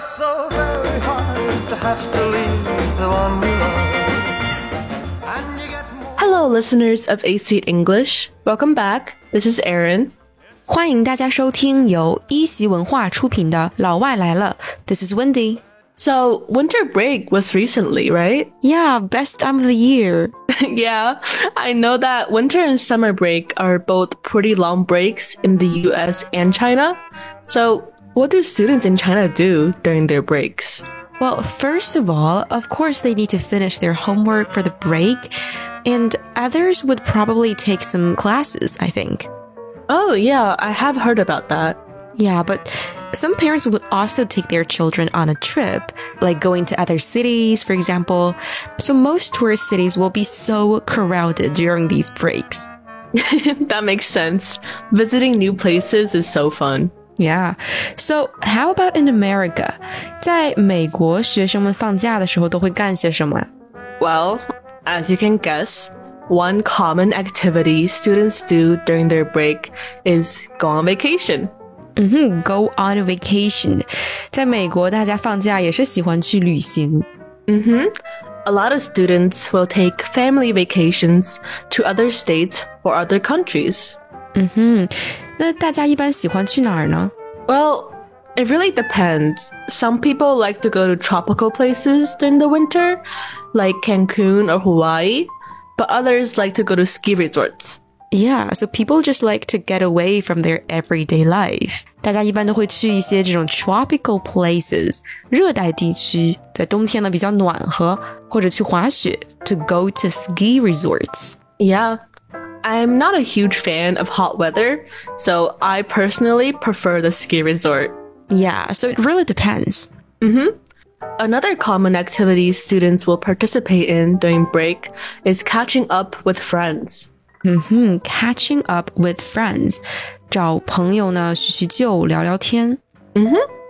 it's so very hard to have to leave the one we love. Hello, listeners of AC English. Welcome back. This is Erin. 欢迎大家收听由一席文化出品的《老外来了》。This is Wendi. So, winter break was recently, right? Yeah, best time of the year. yeah, I know that winter and summer break are both pretty long breaks in the US and China. So, what do students in China do during their breaks? Well, first of all, of course, they need to finish their homework for the break, and others would probably take some classes, I think. Oh, yeah, I have heard about that. Yeah, but some parents would also take their children on a trip, like going to other cities, for example. So most tourist cities will be so crowded during these breaks. that makes sense. Visiting new places is so fun. Yeah. So how about in America? 在美国，学生们放假的时候都会干些什么？ Well, as you can guess, one common activity students do during their break is go on vacation. 嗯哼，Go on a vacation。在美国，大家放假也是喜欢去旅行。 A lot of students will take family vacations to other states or other countries. 那大家一般喜欢去哪儿呢？ Well, it really depends. Some people like to go to tropical places during the winter, like Cancun or Hawaii, but others like to go to ski resorts. Yeah, so people just like to get away from their everyday life. 大家一般都会去一些这种 tropical places，热带地区，在冬天呢比较暖和，或者去滑雪，to go to ski resorts. Yeah. I'm not a huge fan of hot weather, so I personally prefer the ski resort. Yeah, so it really depends. Another common activity students will participate in during break is catching up with friends. Catching up with friends，找朋友呢叙叙旧，聊聊天。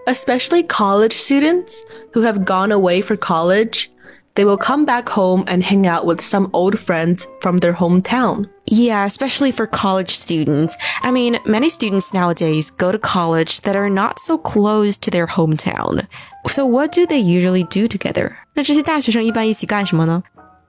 Especially college students who have gone away for college, they will come back home and hang out with some old friends from their hometown. Yeah, especially for college students. I mean, many students nowadays go to college that are not so close to their hometown. So what do they usually do together? 那这些大学生一般一起干什么呢？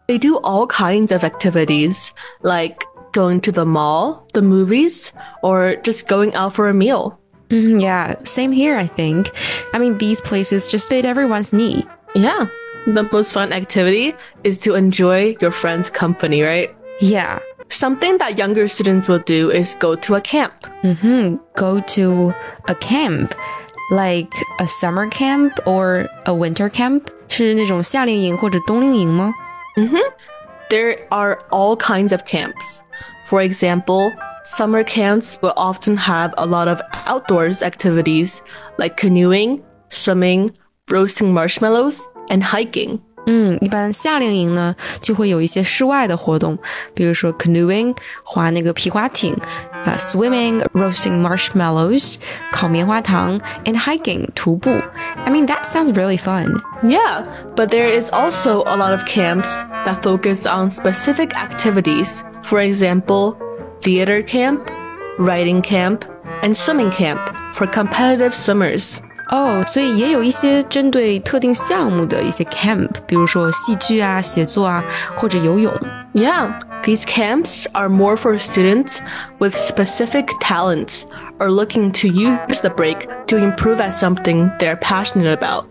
They do all kinds of activities, like going to the mall, the movies, or just going out for a meal. Mm, yeah, same here, I think. I mean, these places just fit everyone's need. Yeah. The most fun activity is to enjoy your friend's company, right? Yeah. Something that younger students will do is go to a camp. Go to a camp, like a summer camp or a winter camp. 是那种夏令营或者冬令营吗？ There are all kinds of camps. For example, summer camps will often have a lot of outdoors activities like canoeing, swimming, roasting marshmallows, and hiking. 嗯，一般夏令营呢就会有一些室外的活动，比如说 canoeing 划那个皮划艇，啊、swimming roasting marshmallows 烤棉花糖，and hiking 徒步。I mean that sounds really fun. Yeah, but there is also a lot of camps that focus on specific activities. For example, theater camp, writing camp, and swimming camp for competitive swimmers. 哦，所以也有一些针对特定项目的一些 camp，比如说戏剧啊、写作啊，或者游泳。 Yeah, these camps are more for students with specific talents or looking to use the break to improve at something they're passionate about.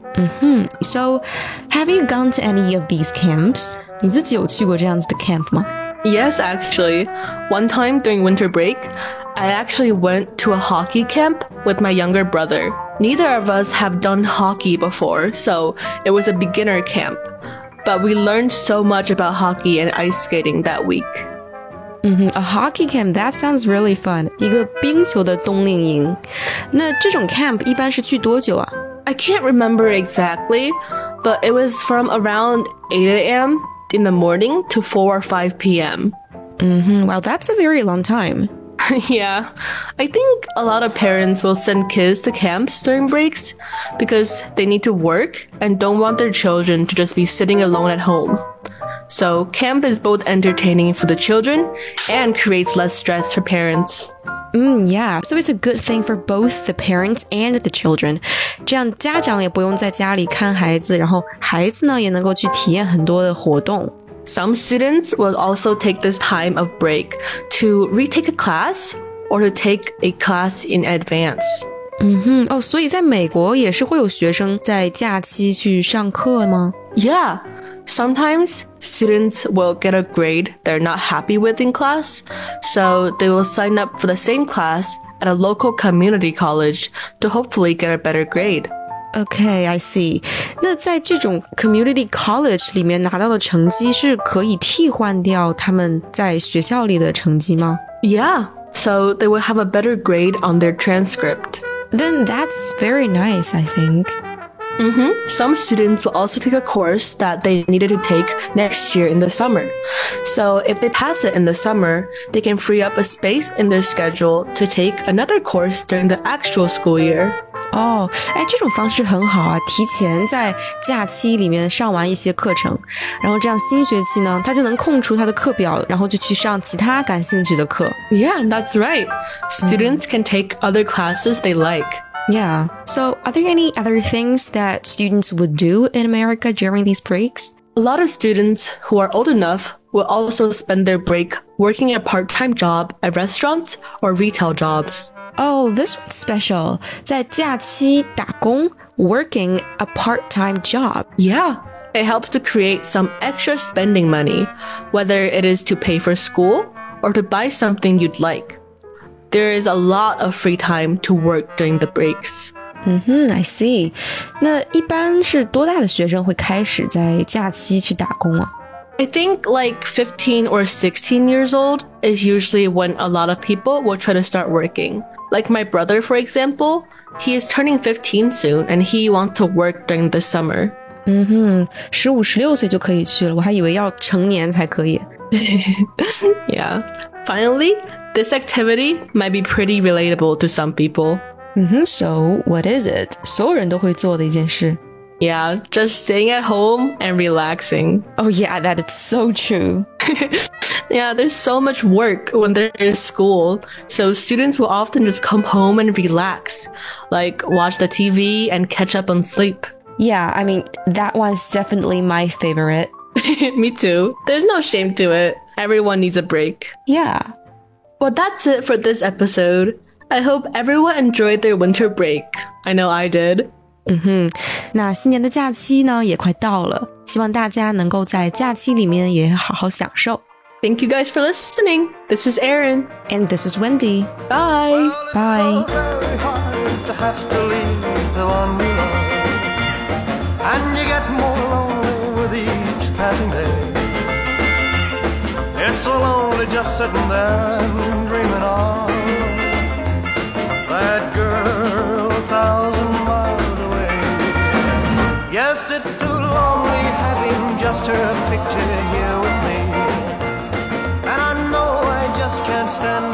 So, have you gone to any of these camps? 你自己有去过这样子的 camp 吗？ Yes, actually. One time during winter break, I actually went to a hockey camp with my younger brother. Neither of us have done hockey before, so it was a beginner camp. But we learned so much about hockey and ice skating that week. A hockey camp that sounds really fun. 一个冰球的冬令营。那这种 camp 一般是去多久啊？ I can't remember exactly, but it was from around 8 a.m. in the morning to 4 or 5 p.m. Wow, that's a very long time. yeah, I think a lot of parents will send kids to camps during breaks because they need to work and don't want their children to just be sitting alone at home. So, camp is both entertaining for the children and creates less stress for parents. Mm, yeah, so it's a good thing for both the parents and the children. 这样家长也不用在家里看孩子，然后孩子呢也能够去体验很多的活动。 Some students will also take this time of break to retake a class or to take a class in advance. 嗯哼，哦，所以在美国也是会有学生在假期去上课吗？ Yeah, sometimes students will get a grade they're not happy with in class, so they will sign up for the same class at a local community college to hopefully get a better grade. Okay, I see. 那在这种 community college 里面拿到的成绩是可以替换掉他们在学校里的成绩吗 Yeah, so they will have a better grade on their transcript. Then that's very nice, I think. Some students will also take a course that they needed to take next year in the summer. So if they pass it in the summer, they can free up a space in their schedule to take another course during the actual school year. 哦，哎，这种方式很好啊！提前在假期里面上完一些课程，然后这样新学期呢，他就能空出他的课表，然后就去上其他感兴趣的课。 Yeah, that's right. Students can take other classes they like. Yeah. So, are there any other things that students would do in America during these breaks? A lot of students who are old enough will also spend their break working a part-time job at restaurants or retail jobs. Oh, this one's special. 在假期打工 working a part-time job. Yeah, it helps to create some extra spending money, whether it is to pay for school or to buy something you'd like. There is a lot of free time to work during the breaks. 嗯，I see. 那一般是多大的学生会开始在假期去打工啊？ I think like 15 or 16 years old is usually when a lot of people will try to start working. Like my brother, for example, he is turning 15 soon and he wants to work during the summer. 十五、十六岁就可以去了，我还以为要成年才可以。 Yeah. Finally, this activity might be pretty relatable to some people. 嗯哼，So what is it？所有人都会做的一件事。 Yeah, just staying at home and relaxing. Oh yeah, that is so true. Yeah, there's so much work when they're in school, so students will often just come home and relax, like watch the TV and catch up on sleep. Yeah, I mean that one's definitely my favorite. Me too. There's no shame to it. Everyone needs a break. Yeah. Well, that's it for this episode. I hope everyone enjoyed their winter break. I know I did. 那新年的假期呢也快到了，希望大家能够在假期里面也好好享受。 Thank you guys for listening. This is Erin. And this is Wendi. Bye. Bye. It's so very hard to have to leave the one we love. And you get more lonely with each passing day. It's so lonely just sitting there and dreaming of that girl a thousand miles away. Yes, it's too lonely having just her picture here with